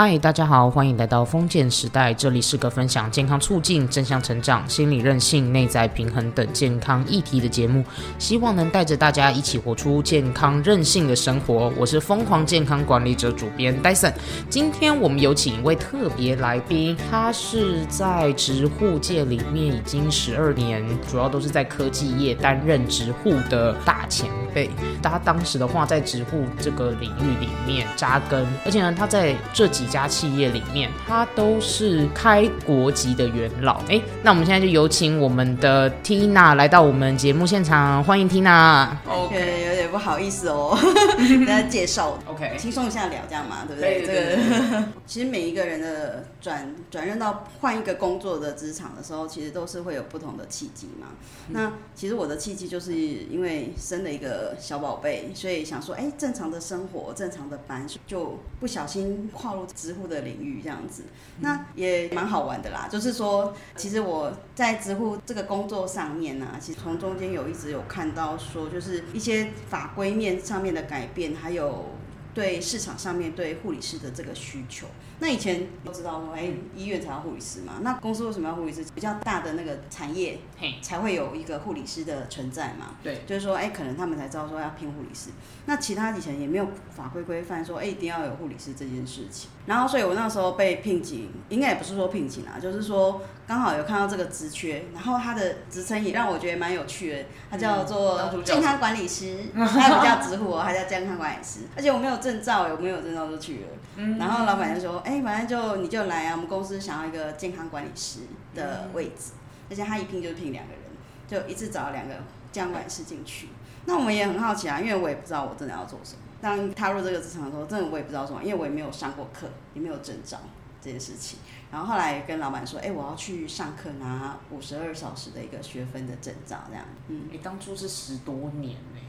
嗨，大家好，欢迎来到封建时代。这里是个分享健康促进、正向成长、心理韧性、内在平衡等健康议题的节目，希望能带着大家一起活出健康韧性的生活。我是疯狂健康管理者主编戴森。今天我们有请一位特别来宾，他是在植护界里面已经十二年，主要都是在科技业担任植护的大前辈。他当时的话，在植护这个领域里面扎根，而且呢，他在这几家企业里面，他都是开国籍的元老。哎，那我们现在就有请我们的 Tina 来到我们节目现场，欢迎 Tina。OK，有点不好意思哦，跟大家介绍。OK，轻松一下聊，这样嘛，对不对？对对对这个 其实每一个人的转转任到换一个工作的职场的时候，其实都是会有不同的契机嘛。那其实我的契机就是因为生了一个小宝贝，所以想说，哎，正常的生活、正常的班，就不小心跨入植护的领域这样子。那也蛮好玩的啦，就是说，其实我在植护这个工作上面呢、其实从中间有一直有看到说，就是一些法规面上面的改变，还有对市场上面对护理师的这个需求。那以前都知道说，哎、医院才要护理师嘛，那公司为什么要护理师？比较大的那个产业嘿，才会有一个护理师的存在嘛。对，就是说，哎、可能他们才知道说要聘护理师。那其他以前也没有法规规范说，哎、一定要有护理师这件事情。然后，所以我那时候被聘请，应该也不是说聘请啦，就是说刚好有看到这个职缺，然后他的职称也让我觉得蛮有趣的，他叫做健康管理师，它不叫职护哦，它叫健康管理师。而且我没有证照，我没有证照就去了。然后老板就说，哎、反正就你就来啊，我们公司想要一个健康管理师的位置，而且他一聘就是聘两个人，就一次找了两个健康管理师进去。那我们也很好奇啊，因为我也不知道我真的要做什么。当踏入这个职场的时候，真的我也不知道什么，因为我也没有上过课，也没有证照这件事情。然后后来跟老板说，哎、我要去上课拿五十二小时的一个学分的证照，这样。嗯，你当初是十多年呢，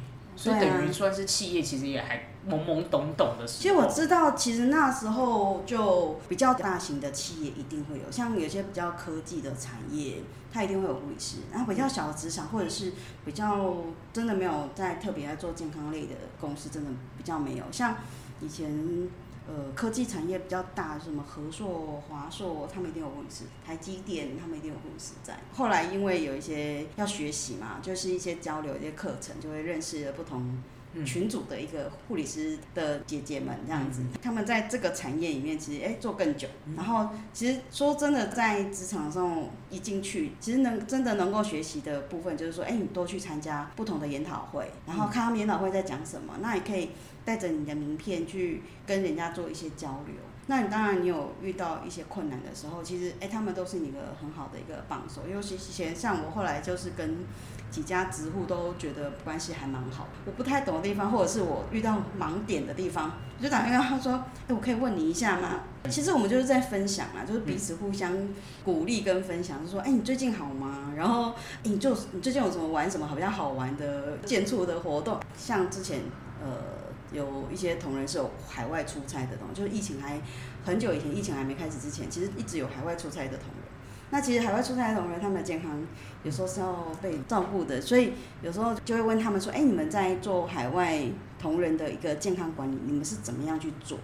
所以等于算是企业其实也还懵懵懂懂的时候。其实我知道，其实那时候就比较大型的企业一定会有，像有些比较科技的产业，它一定会有护理师。然后比较小的职场，或者是比较真的没有在特别在做健康类的公司，真的比较没有。像以前呃科技产业比较大，什么和硕、华硕，他们一定有公司；台积电他们一定有公司在。后来因为有一些要学习嘛，就是一些交流、一些课程，就会认识了不同群组的一个护理师的姐姐们这样子，他们在这个产业里面其实哎、做更久，然后其实说真的，在职场上一进去，其实能真的能够学习的部分就是说，哎、你多去参加不同的研讨会，然后看他们研讨会在讲什么，那也可以带着你的名片去跟人家做一些交流。那你当然，你有遇到一些困难的时候，其实哎、他们都是你一个很好的一个帮手。尤其以前像我后来就是跟几家直户都觉得关系还蛮好。我不太懂的地方，或者是我遇到盲点的地方，我就打电话他说：“哎、我可以问你一下吗？”其实我们就是在分享啊，就是彼此互相鼓励跟分享，就说：“哎、你最近好吗？”然后、哎你就你最近有什么玩什么比较好玩的建筑的活动？像之前呃。有一些同仁是有海外出差的同仁，就是疫情还很久以前，疫情还没开始之前，其实一直有海外出差的同仁。那其实海外出差的同仁，他们的健康有时候是要被照顾的，所以有时候就会问他们说：“哎、你们在做海外同仁的一个健康管理，你们是怎么样去做的？”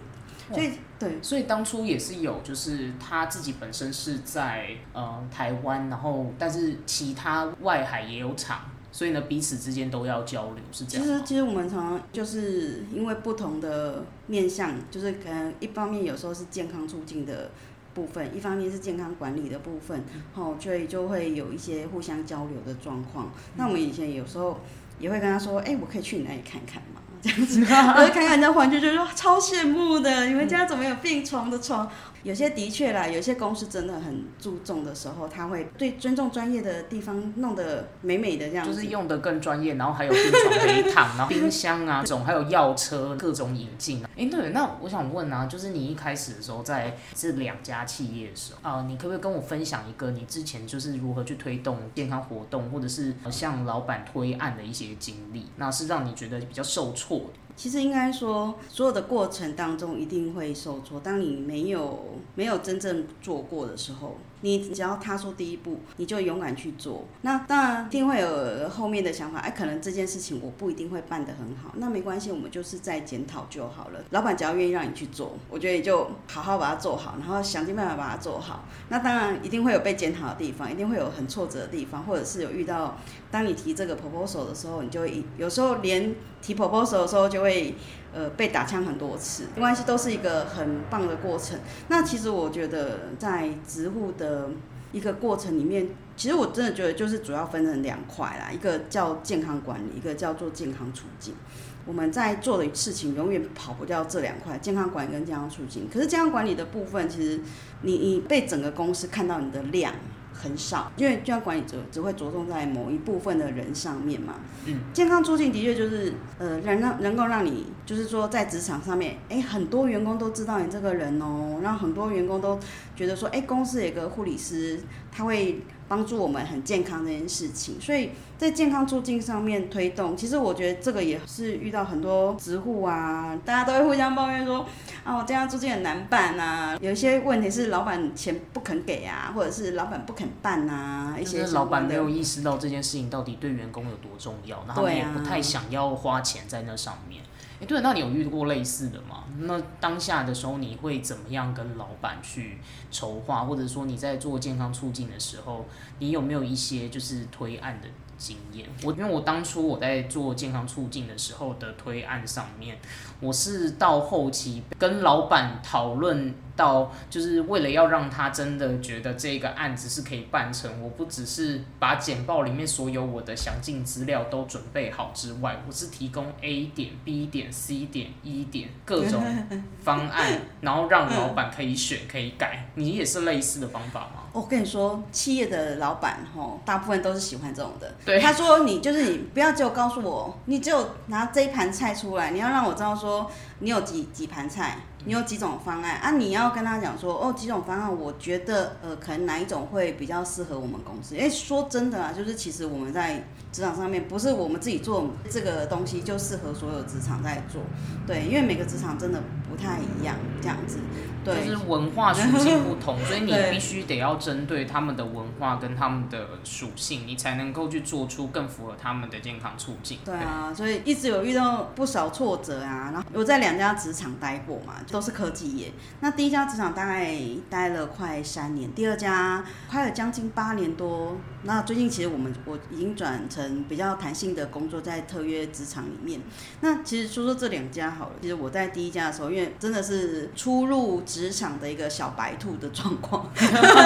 所以对，所以当初也是有，就是他自己本身是在呃台湾，然后但是其他外海也有厂，所以呢彼此之间都要交流，是这样其。实其实我们常常就是因为不同的面向，就是可能一方面有时候是健康促进的部分，一方面是健康管理的部分，哦，所以就会有一些互相交流的状况。那我们以前有时候也会跟他说，哎、我可以去你那里看看吗？这样子，我就看看人家环境，就说超羡慕的，你们家怎么有病床的床？有些的确啦，有些公司真的很注重的时候，他会对尊重专业的地方弄得美美的这样子。就是用的更专业，然后还有病床可以躺，然后冰箱啊这种，还有药车各种引进啊。哎、对，那我想问啊，就是你一开始的时候在这两家企业的时候啊、你可不可以跟我分享一个你之前就是如何去推动健康活动，或者是向老板推案的一些经历？那是让你觉得比较受挫的？其实应该说，所有的过程当中一定会受挫。当你没有没有真正做过的时候，你只要踏出第一步，你就勇敢去做。那当然一定会有后面的想法，哎，可能这件事情我不一定会办得很好，那没关系，我们就是在检讨就好了。老板只要愿意让你去做，我觉得你就好好把它做好，然后想尽办法把它做好。那当然一定会有被检讨的地方，一定会有很挫折的地方，或者是有遇到，当你提这个 proposal 的时候，你就会有时候连提 proposal 的时候就会。被呃，被打枪很多次，没关系，都是一个很棒的过程。那其实我觉得，在植物的一个过程里面，其实我真的觉得就是主要分成两块啦，一个叫健康管理，一个叫做健康促进。我们在做的事情永远跑不掉这两块，健康管理跟健康促进。可是健康管理的部分，其实你你被整个公司看到你的量。很少，因为健康管理者只会着重在某一部分的人上面嘛。嗯，健康促进的确就是呃，能让能够让你就是说在职场上面，哎，很多员工都知道你这个人哦，让很多员工都觉得说，哎，公司有个护理师，他会。帮助我们很健康这件事情，所以在健康促进上面推动，其实我觉得这个也是遇到很多职户啊，大家都会互相抱怨说，啊，我健康促进很难办啊，有一些问题是老板钱不肯给啊，或者是老板不肯办啊，一些老板没有意识到这件事情到底对员工有多重要，然后也不太想要花钱在那上面。哎，对，那你有遇过类似的吗？那当下的时候，你会怎么样跟老板去筹划，或者说你在做健康促进的时候，你有没有一些就是推案的经验？我因为我当初我在做健康促进的时候的推案上面，我是到后期跟老板讨论。到就是为了要让他真的觉得这个案子是可以办成，我不只是把简报里面所有我的详尽资料都准备好之外，我是提供 A 点、B 点、C 点、E 点各种 方案，然后让老板可以选可以改。你也是类似的方法吗？我跟你说，企业的老板吼，大部分都是喜欢这种的。对，他说你就是你，不要只有告诉我，你只有拿这一盘菜出来，你要让我知道说你有几几盘菜。你有几种方案啊？你要跟他讲说，哦，几种方案，我觉得呃，可能哪一种会比较适合我们公司？因为说真的啊，就是其实我们在职场上面，不是我们自己做这个东西就适合所有职场在做，对，因为每个职场真的不太一样，这样子。对就是文化属性不同，所以你必须得要针对他们的文化跟他们的属性，你才能够去做出更符合他们的健康促进。对啊，所以一直有遇到不少挫折啊。然后我在两家职场待过嘛，都是科技业。那第一家职场大概待了快三年，第二家快了将近八年多。那最近其实我们我已经转成比较弹性的工作，在特约职场里面。那其实说说这两家好了，其实我在第一家的时候，因为真的是初入。职场的一个小白兔的状况，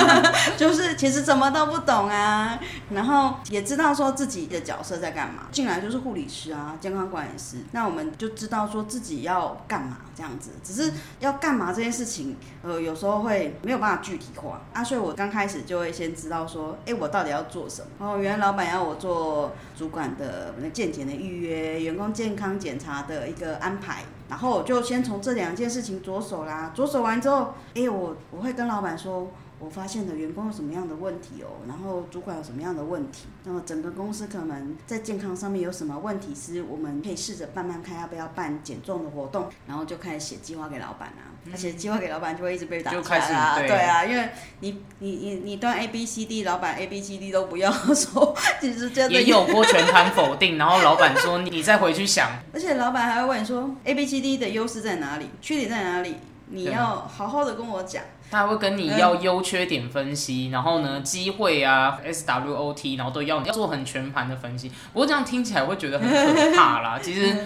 就是其实什么都不懂啊，然后也知道说自己的角色在干嘛，进来就是护理师啊，健康管理师，那我们就知道说自己要干嘛这样子，只是要干嘛这件事情，呃，有时候会没有办法具体化啊，所以我刚开始就会先知道说，哎，我到底要做什么？哦，原来老板要我做主管的健检的预约，员工健康检查的一个安排。然后我就先从这两件事情着手啦，着手完之后，哎，我我会跟老板说，我发现了员工有什么样的问题哦，然后主管有什么样的问题，那么整个公司可能在健康上面有什么问题，是我们可以试着慢慢看要不要办减重的活动，然后就开始写计划给老板啊，而且计划给老板就会一直被打开啊，对啊，因为你你你你端 A B C D，老板 A B C D 都不要 说，其实真的也有过全盘否定，然后老板说你再回去想。而且老板还会问说，A B C D 的优势在哪里，缺点在哪里？你要好好的跟我讲。他会跟你要优缺点分析，然后呢，机会啊，S W O T，然后都要你要做很全盘的分析。不过这样听起来会觉得很可怕啦。其实，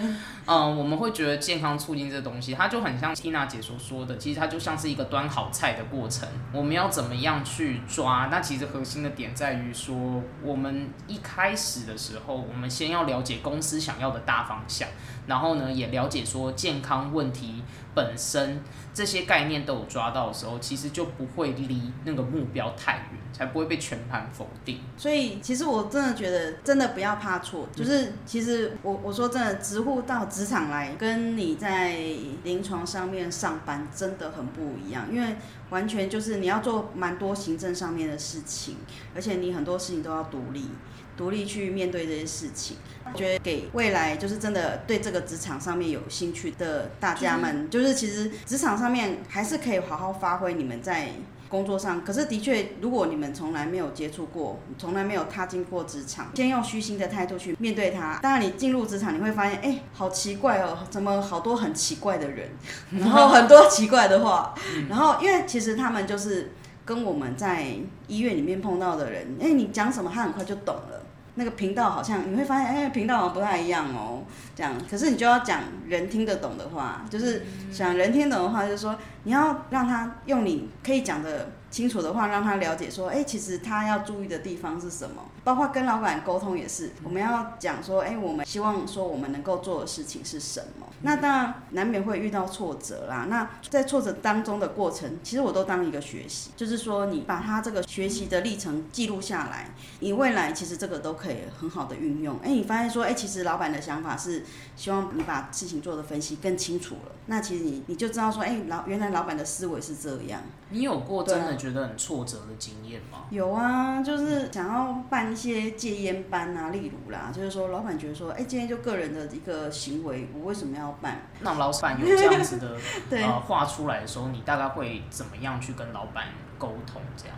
嗯，我们会觉得健康促进这东西，它就很像 Tina 姐所说的，其实它就像是一个端好菜的过程。我们要怎么样去抓？那其实核心的点在于说，我们一开始的时候，我们先要了解公司想要的大方向。然后呢，也了解说健康问题本身这些概念都有抓到的时候，其实就不会离那个目标太远，才不会被全盘否定。所以，其实我真的觉得，真的不要怕错。就是其实我我说真的，直呼到职场来，跟你在临床上面上班真的很不一样，因为完全就是你要做蛮多行政上面的事情，而且你很多事情都要独立。独立去面对这些事情，我觉得给未来就是真的对这个职场上面有兴趣的大家们，就是其实职场上面还是可以好好发挥你们在工作上。可是的确，如果你们从来没有接触过，从来没有踏进过职场，先用虚心的态度去面对它。当然，你进入职场，你会发现，哎，好奇怪哦，怎么好多很奇怪的人，然后很多奇怪的话，然后因为其实他们就是跟我们在医院里面碰到的人，哎，你讲什么，他很快就懂了。那个频道好像你会发现，哎，频道好像不太一样哦，这样。可是你就要讲人听得懂的话，就是想人听懂的话，就是说你要让他用你可以讲的。清楚的话，让他了解说，哎，其实他要注意的地方是什么，包括跟老板沟通也是，我们要讲说，哎，我们希望说我们能够做的事情是什么。那当然难免会遇到挫折啦。那在挫折当中的过程，其实我都当一个学习，就是说你把他这个学习的历程记录下来，你未来其实这个都可以很好的运用。哎，你发现说，哎，其实老板的想法是希望你把事情做的分析更清楚了，那其实你你就知道说，哎，老原来老板的思维是这样。你有过真的？觉得很挫折的经验吗？有啊，就是想要办一些戒烟班啊，例如啦，就是说老板觉得说，哎，今天就个人的一个行为，我为什么要办？那老板有这样子的 呃画出来的时候，你大概会怎么样去跟老板沟通？这样？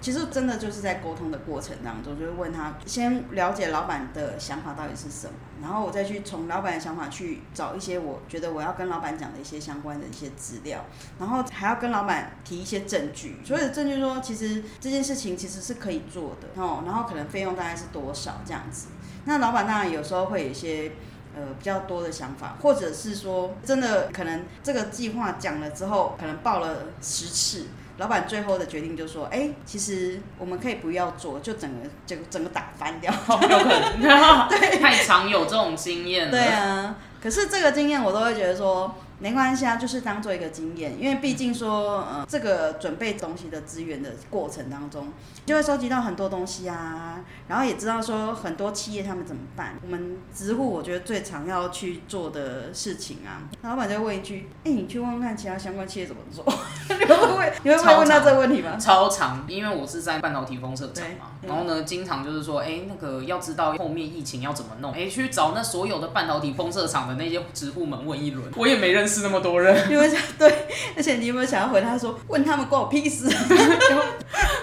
其实真的就是在沟通的过程当中，就是问他先了解老板的想法到底是什么，然后我再去从老板的想法去找一些我觉得我要跟老板讲的一些相关的一些资料，然后还要跟老板提一些证据，所以证据说其实这件事情其实是可以做的哦，然后可能费用大概是多少这样子。那老板当然有时候会有一些呃比较多的想法，或者是说真的可能这个计划讲了之后，可能报了十次。老板最后的决定就说：“哎，其实我们可以不要做，就整个整整个打翻掉，有可能。对，太常有这种经验了。对啊，可是这个经验我都会觉得说。”没关系啊，就是当做一个经验，因为毕竟说，呃，这个准备东西的资源的过程当中，就会收集到很多东西啊，然后也知道说很多企业他们怎么办。我们直户我觉得最常要去做的事情啊，老板就会问一句：，哎，你去问问看其他相关企业怎么做？你会不会？你会不会问到这个问题吗？超长，因为我是在半导体封测厂嘛，然后呢，经常就是说，哎，那个要知道后面疫情要怎么弄，哎，去找那所有的半导体封测厂的那些直户们问一轮，我也没认识。是那么多人，因为 对，而且你有没有想要回他说，问他们关我屁事？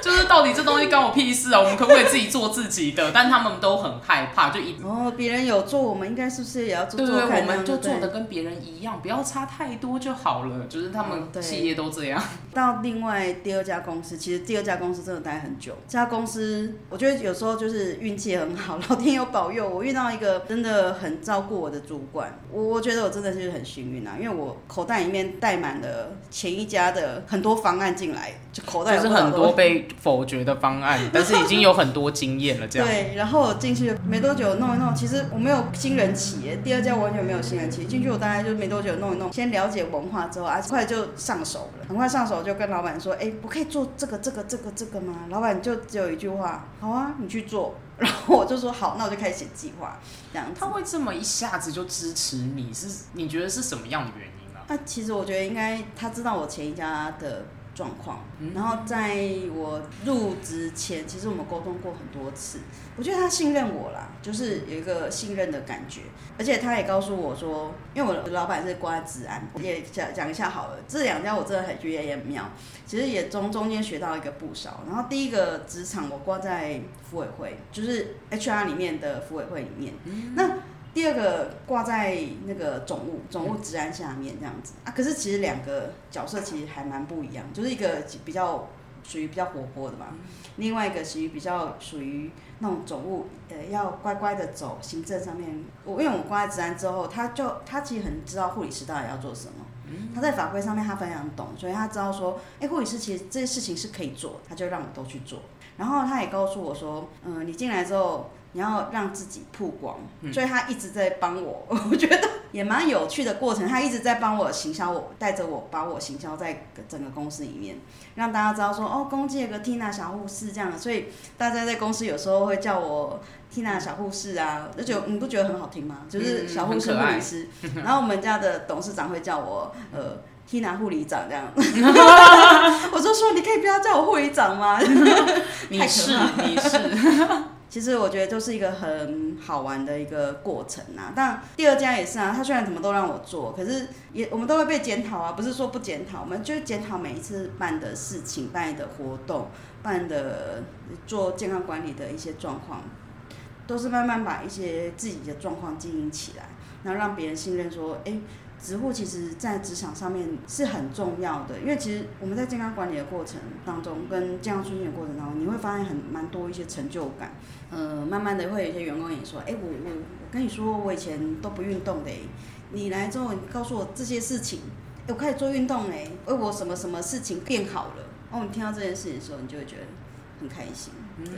就是到底这东西关我屁事啊？我们可不可以自己做自己的？但他们都很害怕，就一哦，别人有做，我们应该是不是也要做？对对，我们就做的跟别人一样，不要差太多就好了。就是他们企业都这样。到另外第二家公司，其实第二家公司真的待很久。这家公司，我觉得有时候就是运气很好，老天有保佑，我遇到一个真的很照顾我的主管。我我觉得我真的是很幸运啊，因为我。口袋里面带满了前一家的很多方案进来，就口袋就是很多被否决的方案，但是已经有很多经验了。这样对，然后我进去没多久弄一弄，其实我没有新人企业，第二家完全没有新人企业。进去我大概就没多久弄一弄，先了解文化之后，啊，很快就上手了。很快上手就跟老板说：“哎，我可以做这个、这个、这个、这个吗？”老板就只有一句话：“好啊，你去做。”然后我就说好，那我就开始写计划。这样他会这么一下子就支持你，是你觉得是什么样的原因啊？那其实我觉得应该他知道我前一家的状况，然后在我入职前，其实我们沟通过很多次。我觉得他信任我啦，就是有一个信任的感觉。而且他也告诉我说，因为我的老板是挂在治安，也讲讲一下好了。这两家我真的很觉得也妙，其实也中中间学到一个不少。然后第一个职场我挂在服委会，就是 HR 里面的服委会里面。那第二个挂在那个总务总务治安下面这样子啊，可是其实两个角色其实还蛮不一样，就是一个比较属于比较活泼的嘛，另外一个属于比较属于那种总务，呃，要乖乖的走行政上面。我因为我挂在治安之后，他就他其实很知道护理师到底要做什么，他在法规上面他非常懂，所以他知道说，哎，护理师其实这些事情是可以做，他就让我都去做。然后他也告诉我说，嗯，你进来之后。你要让自己曝光，所以他一直在帮我，我觉得也蛮有趣的过程。他一直在帮我行销，我带着我把我行销在整个公司里面，让大家知道说哦，公司有个 Tina 小护士这样，所以大家在公司有时候会叫我 Tina 小护士啊，就觉得你不觉得很好听吗？就是小护士护理师。然后我们家的董事长会叫我呃 Tina 护理长这样，我就说你可以不要叫我护理长吗？你 是你是。其实我觉得就是一个很好玩的一个过程啊。但第二家也是啊，他虽然什么都让我做，可是也我们都会被检讨啊。不是说不检讨，我们就检讨每一次办的事情、办的活动、办的做健康管理的一些状况，都是慢慢把一些自己的状况经营起来，然后让别人信任说，哎。职护其实，在职场上面是很重要的，因为其实我们在健康管理的过程当中，跟健康促进的过程当中，你会发现很蛮多一些成就感。呃，慢慢的会有一些员工也说，哎，我我我跟你说，我以前都不运动的，你来之后你告诉我这些事情，哎我开始做运动哎，为我什么什么事情变好了，哦，你听到这件事情的时候，你就会觉得很开心。对，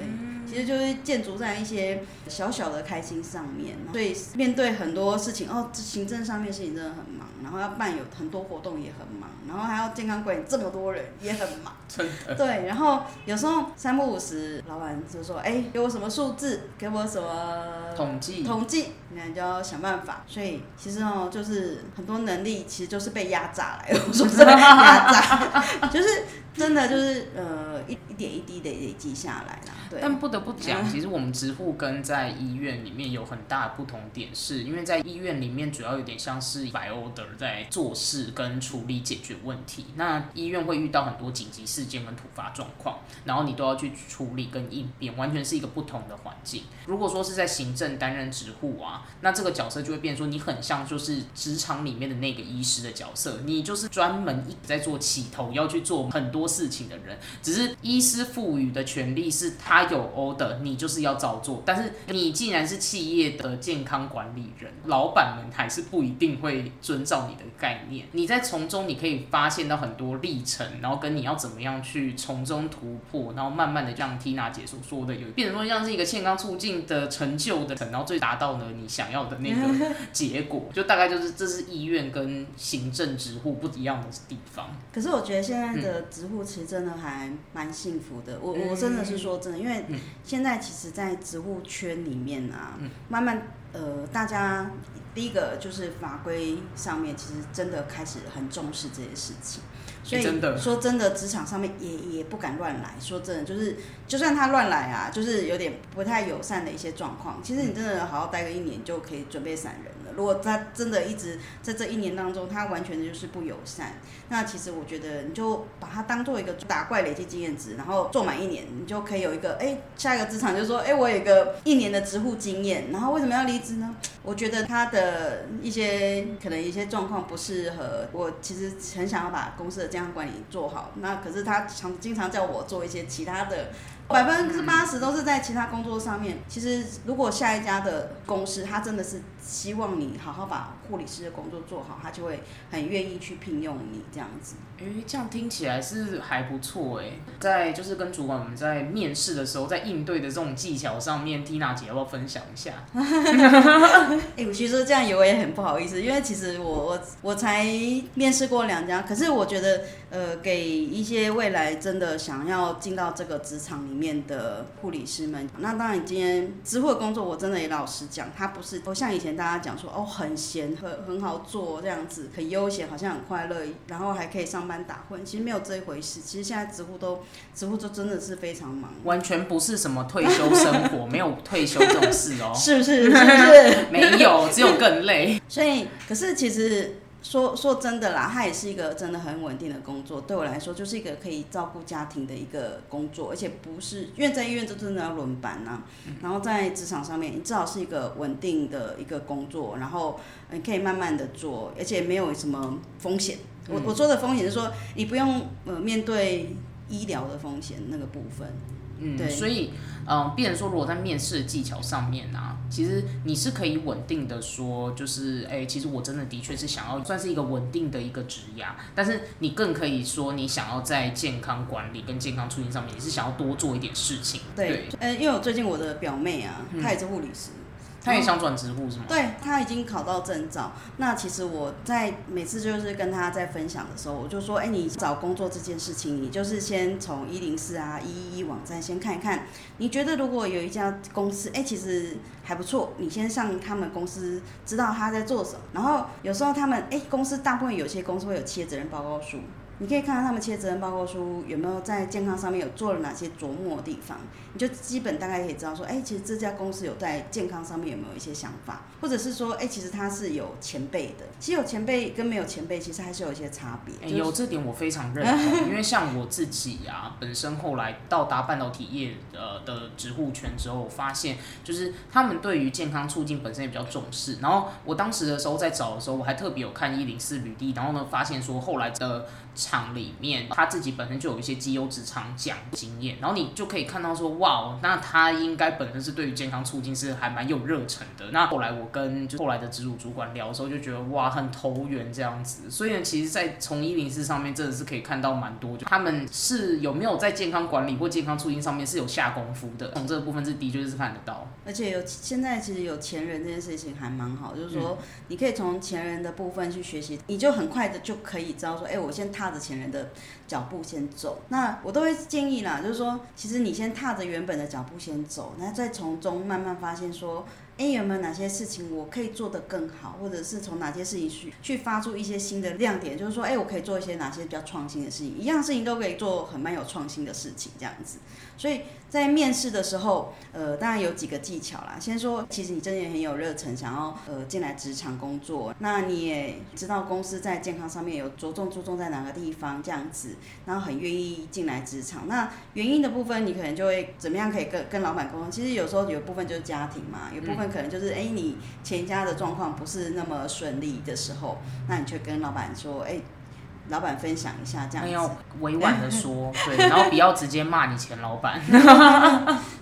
其实就是建筑在一些小小的开心上面，所以面对很多事情，哦，行政上面事情真的很忙，然后要办有很多活动也很忙，然后还要健康管理这么多人也很忙，真的。对，然后有时候三不五十，老板就说，哎，给我什么数字，给我什么统计，统计，那你就要想办法。所以其实哦，就是很多能力其实就是被压榨来的，我说真的，压榨，就是真的就是呃一一点一滴的累积下来啦。对。但不得不讲，其实我们直护跟在医院里面有很大的不同点，是因为在医院里面主要有点像是白 order 在做事跟处理解决问题。那医院会遇到很多紧急事件跟突发状况，然后你都要去处理跟应变，完全是一个不同的环境。如果说是在行政担任直护啊，那这个角色就会变说你很像就是职场里面的那个医师的角色，你就是专门一在做起头要去做很多事情的人，只是医师赋予的权利是他。他有 order，你就是要照做。但是你既然是企业的健康管理人，老板们还是不一定会遵照你的概念。你在从中你可以发现到很多历程，然后跟你要怎么样去从中突破，然后慢慢的让 Tina 姐所说的，有变成说像是一个健康促进的成就的，然后最达到了你想要的那个结果。就大概就是这是医院跟行政职护不一样的地方。可是我觉得现在的职护其实真的还蛮幸福的。我我真的是说真的，因为。现在其实，在植物圈里面啊，慢慢呃，大家第一个就是法规上面，其实真的开始很重视这些事情。所以说真的，职场上面也也不敢乱来。说真的，就是就算他乱来啊，就是有点不太友善的一些状况。其实你真的好好待个一年，就可以准备散人。如果他真的一直在这一年当中，他完全的就是不友善，那其实我觉得你就把它当做一个打怪累积经验值，然后做满一年，你就可以有一个哎下一个职场就说哎我有一个一年的职护经验，然后为什么要离职呢？我觉得他的一些可能一些状况不适合我，其实很想要把公司的健康管理做好，那可是他常经常叫我做一些其他的。百分之八十都是在其他工作上面。其实，如果下一家的公司，他真的是希望你好好把护理师的工作做好，他就会很愿意去聘用你这样子。哎，这样听起来是还不错哎。在就是跟主管我们在面试的时候，在应对的这种技巧上面，Tina 姐要不要分享一下？哎，我其实这样也我也很不好意思，因为其实我我我才面试过两家，可是我觉得呃，给一些未来真的想要进到这个职场里。面的护理师们，那当然，今天支会工作，我真的也老实讲，他不是，不像以前大家讲说，哦，很闲，很很好做这样子，很悠闲，好像很快乐，然后还可以上班打混，其实没有这一回事。其实现在职护都，职护都真的是非常忙，完全不是什么退休生活，没有退休这种事哦，是不是？是不是？没有，只有更累。所以，可是其实。说说真的啦，它也是一个真的很稳定的工作。对我来说，就是一个可以照顾家庭的一个工作，而且不是因为在医院就真的要轮班呐。然后在职场上面，你至少是一个稳定的一个工作，然后你可以慢慢的做，而且没有什么风险。我我说的风险是说，你不用呃面对医疗的风险那个部分。嗯，对所以，嗯，变成说，如果在面试的技巧上面啊，其实你是可以稳定的说，就是，哎、其实我真的的确是想要算是一个稳定的一个职涯，但是你更可以说，你想要在健康管理跟健康促进上面，你是想要多做一点事情。对，呃，因为我最近我的表妹啊，嗯她也是护理师，他也想转职护是吗？对他已经考到证照。那其实我在每次就是跟他在分享的时候，我就说，哎、你找工作这件事情，你就是先从一零四啊、一一一网站先看一看，你觉得如果有一家公司，哎、其实还不错，你先上他们公司，知道他在做什么。然后有时候他们，哎、公司大部分有些公司会有企业责任报告书。你可以看看他们企业责任报告书有没有在健康上面有做了哪些琢磨的地方，你就基本大概可以知道说，哎、其实这家公司有在健康上面有没有一些想法，或者是说，哎、其实他是有前辈的。其实有前辈跟没有前辈，其实还是有一些差别。欸就是有这点我非常认同，因为像我自己啊，本身后来到达半导体业呃的职护权之后，我发现就是他们对于健康促进本身也比较重视。然后我当时的时候在找的时候，我还特别有看一零四履历，然后呢发现说后来的厂里面他自己本身就有一些绩优职场奖经验，然后你就可以看到说哇，那他应该本身是对于健康促进是还蛮有热忱的。那后来我跟就后来的直属主管聊的时候，就觉得哇很投缘这样子。所以呢，其实，在从一零四上面真的是可以看到蛮多，就他们是有没有在健康管理或健康促进上面是有下功夫的。从这个部分是的确是看得到。而且有现在其实有前人这件事情还蛮好，就是说你可以从前人的部分去学习，你就很快的就可以知道说，哎、我先踏着前人的脚步先走。那我都会建议啦，就是说，其实你先踏着原本的脚步先走，那再从中慢慢发现说，哎、有没有哪些事情我可以做得更好，或者是从哪些事情去去发出一些新的亮点，就是说，哎、我可以做一些哪些比较创新的事情，一样事情都可以做很蛮有创新的事情这样子。所以在面试的时候，呃，当然有几个技巧啦。先说，其实你真的很有热忱，想要呃进来职场工作，那你也知道公司在健康上面有着重注重在哪个地方这样子，然后很愿意进来职场。那原因的部分，你可能就会怎么样可以跟跟老板沟通？其实有时候有部分就是家庭嘛，有部分可能就是哎、你前家的状况不是那么顺利的时候，那你就跟老板说，哎、老板分享一下这样子。要委婉的说，对，然后不要直接骂你前老板。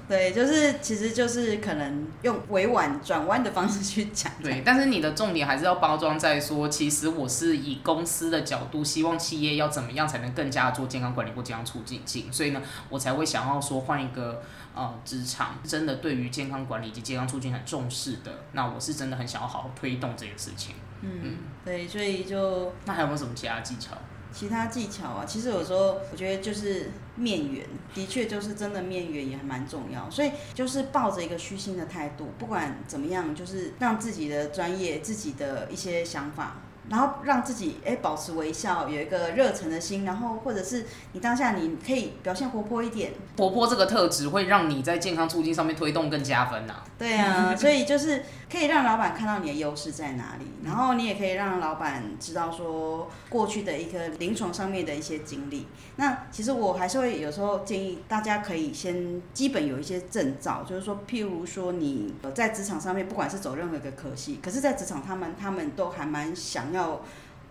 对，就是其实就是可能用委婉转弯的方式去讲。对，但是你的重点还是要包装在说，其实我是以公司的角度，希望企业要怎么样才能更加做健康管理或健康促进性，所以呢，我才会想要说换一个呃职场，真的对于健康管理及健康促进很重视的，那我是真的很想要好好推动这件事情。嗯，对，所以就那还有没有什么其他技巧？其他技巧啊，其实有时候我觉得就是面缘，的确就是真的面缘也还蛮重要，所以就是抱着一个虚心的态度，不管怎么样，就是让自己的专业、自己的一些想法。然后让自己哎保持微笑，有一个热忱的心，然后或者是你当下你可以表现活泼一点，活泼这个特质会让你在健康促进上面推动更加分呐、对啊，所以就是可以让老板看到你的优势在哪里，然后你也可以让老板知道说过去的一个临床上面的一些经历。那其实我还是会有时候建议大家可以先基本有一些证照，就是说，譬如说你呃在职场上面，不管是走任何一个科系，可是，在职场他们他们都还蛮想要。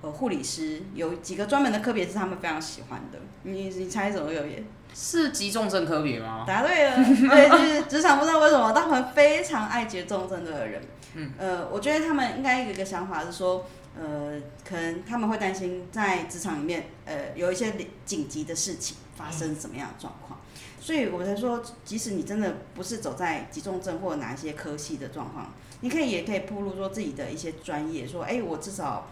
呃，护理师有几个专门的科别是他们非常喜欢的，你你猜怎么有别？是急重症科别吗？答对了，对，就是职场不知道为什么，他们非常爱接重症的人。嗯，呃，我觉得他们应该有一个想法是说，呃，可能他们会担心在职场里面，呃，有一些紧急的事情发生什么样的状况。所以我才说，即使你真的不是走在急重症或者哪一些科系的状况，你可以也可以铺露说自己的一些专业，说，哎、我至少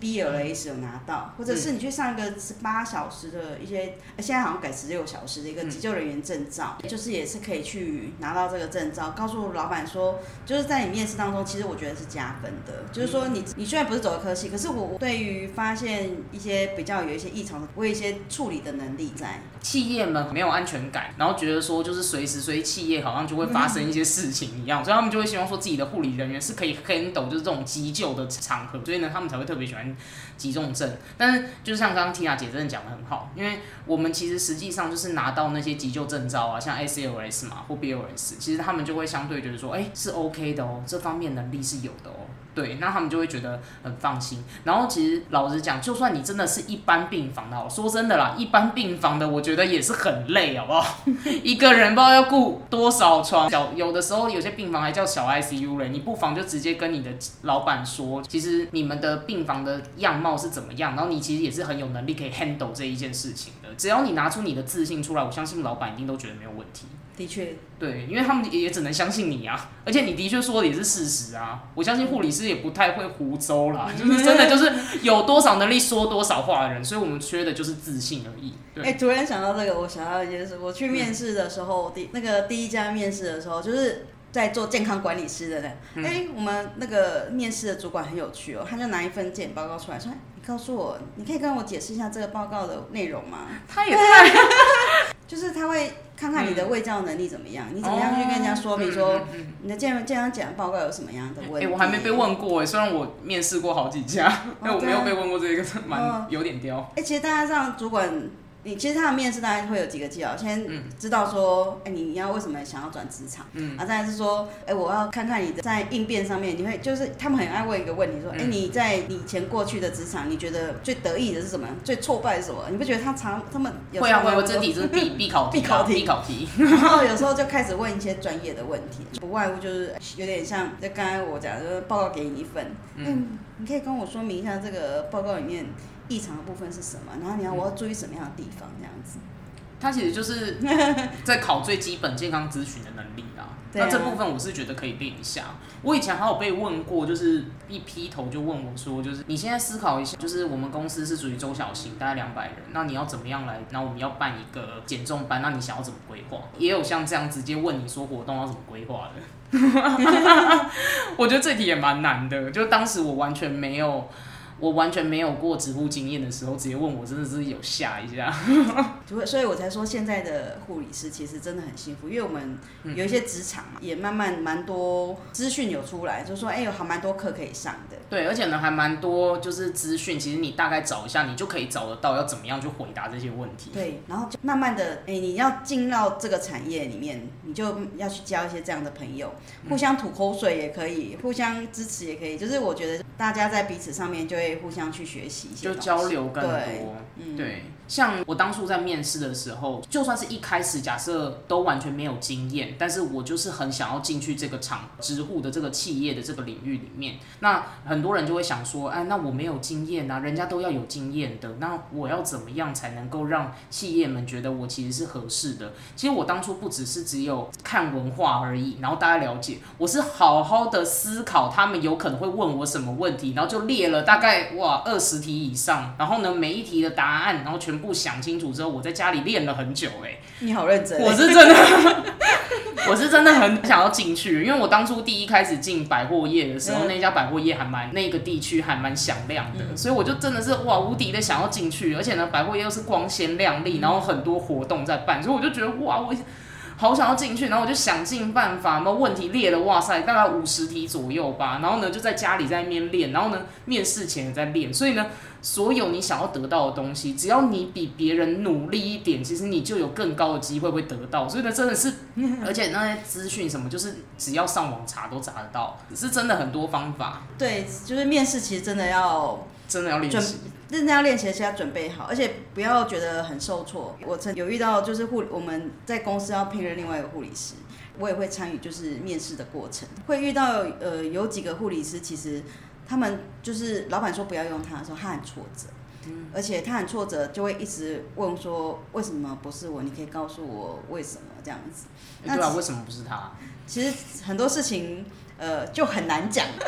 BLS 有拿到，或者是你去上一个十八小时的一些，呃现在好像改十六小时的一个急救人员证照，就是也是可以去拿到这个证照，告诉老板说，就是在你面试当中，其实我觉得是加分的，就是说你你虽然不是走的科系，可是我我对于发现一些比较有一些异常的，我有一些处理的能力在。企业们没有安全感，然后觉得说就是随时随地企业好像就会发生一些事情一样，所以他们就会希望说自己的护理人员是可以 handle 就是这种急救的场合，所以呢他们才会特别喜欢急重症。但是就是像刚刚 tia 姐真的讲的很好，因为我们其实实际上就是拿到那些急救证照啊，像 ACLS 嘛或 BLS，其实他们就会相对觉得说，哎、是 OK 的哦，这方面能力是有的哦。对，那他们就会觉得很放心。然后其实老实讲，就算你真的是一般病房的，说真的啦，一般病房的我觉得也是很累，好不好？一个人不知道要顾多少床，小有的时候有些病房还叫小 ICU 嘞，你不妨就直接跟你的老板说，其实你们的病房的样貌是怎么样，然后你其实也是很有能力可以 handle 这一件事情的。只要你拿出你的自信出来，我相信老板一定都觉得没有问题。的确，对，因为他们也只能相信你啊，而且你的确说的也是事实啊。我相信护理师也不太会胡诌啦，就是真的就是有多少能力说多少话的人，所以我们缺的就是自信而已。哎，突然想到这个，我想到一件事，我去面试的时候，第那个第一家面试的时候，就是在做健康管理师的呢，哎，我们那个面试的主管很有趣哦，他就拿一份检报告出来说，你告诉我，你可以跟我解释一下这个报告的内容吗？他也太，就是他会。看看你的卫教能力怎么样？你怎么样去跟人家说明说你的健健康检报告有什么样的问题？哎，我还没被问过哎，虽然我面试过好几家，但 我没有被问过这个，蛮有点刁。哎，其实大家让主管。你其实他的面试大概会有几个技巧，先知道说，哎，你要为什么想要转职场？嗯，啊，再是说，哎，我要看看你的在应变上面，你会就是他们很爱问一个问题，说，哎，你在你以前过去的职场，你觉得最得意的是什么？最挫败是什么？你不觉得他常他们会啊会，我真题是必必 考必考题必考题，然后有时候就开始问一些专业的问题，不外乎就是有点像就刚才我讲，就是报告给你一份，嗯，你可以跟我说明一下这个报告里面。异常的部分是什么？然后你要我要注意什么样的地方？这样子，他其实就是 在考最基本健康咨询的能力啊。那这部分我是觉得可以练一下。我以前还有被问过，就是一劈头就问我说，就是你现在思考一下，就是我们公司是属于中小型，大概两百人，那你要怎么样来？那我们要办一个减重班，那你想要怎么规划？也有像这样直接问你说活动要怎么规划的。我觉得这题也蛮难的，就当时我完全没有。我完全没有过植物经验的时候，直接问我真的是有吓一下，所以，我才说现在的护理师其实真的很幸福，因为我们有一些职场嘛也慢慢蛮多资讯有出来，就说，哎，有还蛮多课可以上的。对，而且呢，还蛮多就是资讯，其实你大概找一下，你就可以找得到要怎么样去回答这些问题。对，然后就慢慢的，哎，你要进到这个产业里面，你就要去交一些这样的朋友，互相吐口水也可以，互相支持也可以，就是我觉得大家在彼此上面就会。互相去学习，就交流更多，嗯对。像我当初在面试的时候，就算是一开始假设都完全没有经验，但是我就是很想要进去这个厂支护的这个企业的这个领域里面。那很多人就会想说，哎，那我没有经验啊，人家都要有经验的，那我要怎么样才能够让企业们觉得我其实是合适的？其实我当初不只是只有看文化而已，然后大家了解，我是好好的思考他们有可能会问我什么问题，然后就列了大概哇二十题以上，然后呢每一题的答案，然后全。不想清楚之后，我在家里练了很久。哎，你好认真！我是真的，我是真的很想要进去，因为我当初第一开始进百货业的时候，那家百货业还蛮那个地区还蛮响亮的，所以我就真的是哇无敌的想要进去，而且呢，百货业又是光鲜亮丽，然后很多活动在办，所以我就觉得哇我。好想要进去，然后我就想尽办法，那问题列了，哇塞，大概五十题左右吧。然后呢，就在家里在那边练，然后呢，面试前也在练。所以呢，所有你想要得到的东西，只要你比别人努力一点，其实你就有更高的机会会得到。所以呢，真的是，而且那些资讯什么，就是只要上网查都查得到，是真的很多方法。对，就是面试其实真的要真的要练习。真的要练习，是要准备好，而且不要觉得很受挫。我曾有遇到，就是护我们在公司要聘任另外一个护理师，我也会参与，就是面试的过程。会遇到呃有几个护理师，其实他们就是老板说不要用他的时候，他很挫折，嗯，而且他很挫折，就会一直问说为什么不是我？你可以告诉我为什么这样子？对啊，为什么不是他？其实很多事情。呃，就很难讲，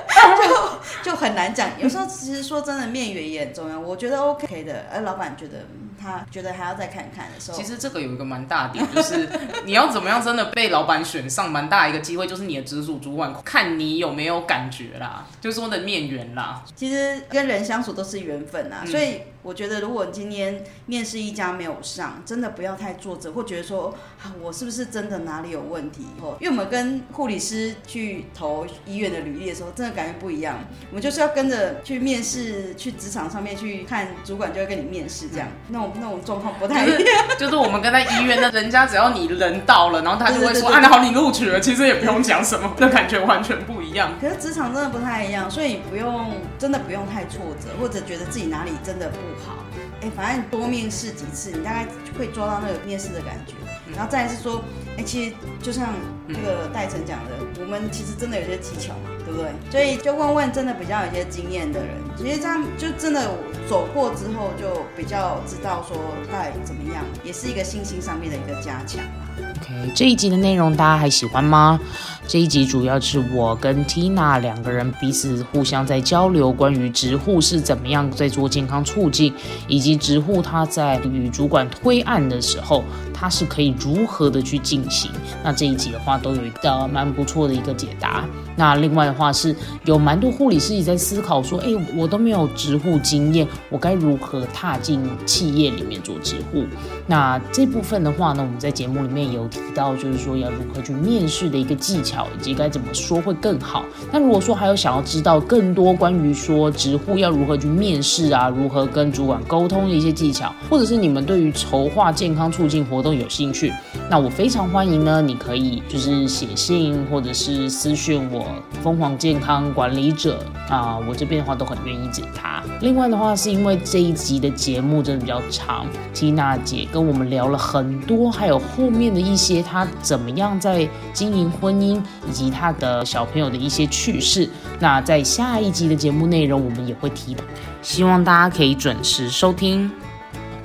就就很难讲。有时候其实说真的，面缘也很重要。我觉得 OK 的，而老板觉得他觉得还要再看看的时候，其实这个有一个蛮大点，就是 你要怎么样真的被老板选上，蛮大一个机会，就是你的直属主管看你有没有感觉啦，就是说的面缘啦。其实跟人相处都是缘分啊，所以。我觉得，如果今天面试一家没有上，真的不要太作者，或觉得说，啊，我是不是真的哪里有问题？因为我们跟护理师去投医院的履历的时候，真的感觉不一样。我们就是要跟着去面试，去职场上面去看主管就会跟你面试，这样那种那种状况不太一样。就是我们跟在医院，那人家只要你人到了，然后他就会说，啊，好，你录取了，其实也不用讲什么，那感觉完全不一样。可是职场真的不太一样，所以你不用真的不用太挫折，或者觉得自己哪里真的不好。哎，反正多面试几次，你大概会抓到那个面试的感觉。然后再是说，哎，其实就像那个戴晨讲的，我们其实真的有些技巧嘛，对？所以就问问真的比较有些经验的人，其实这样就真的走过之后，就比较知道说到底怎么样，也是一个信心上面的一个加强。OK，这一集的内容大家还喜欢吗？这一集主要是我跟 Tina 两个人彼此互相在交流，关于植护是怎么样在做健康促进，以及植护他在与主管推案的时候，他是可以如何的去进行。那这一集的话，都有一个蛮不错的一个解答。那另外的话是有蛮多护理师也在思考说，哎，我都没有植护经验，我该如何踏进企业里面做植护？那这部分的话呢，我们在节目里面有提到，就是说要如何去面试的一个技巧，以及该怎么说会更好。那如果说还有想要知道更多关于说植护要如何去面试啊，如何跟主管沟通的一些技巧，或者是你们对于筹划健康促进活动有兴趣，那我非常欢迎呢，你可以就是写信或者是私讯我。疯狂健康管理者啊，我这边的话都很愿意解答。另外的话，是因为这一集的节目真的比较长缇娜姐跟我们聊了很多，还有后面的一些她怎么样在经营婚姻，以及她的小朋友的一些趣事。那在下一集的节目内容，我们也会提到，希望大家可以准时收听。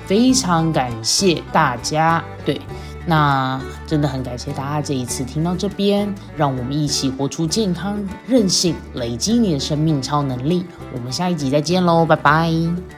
非常感谢大家，对。那真的很感谢大家这一次听到这边，让我们一起活出健康任性，累积你的生命超能力。我们下一集再见喽，拜拜。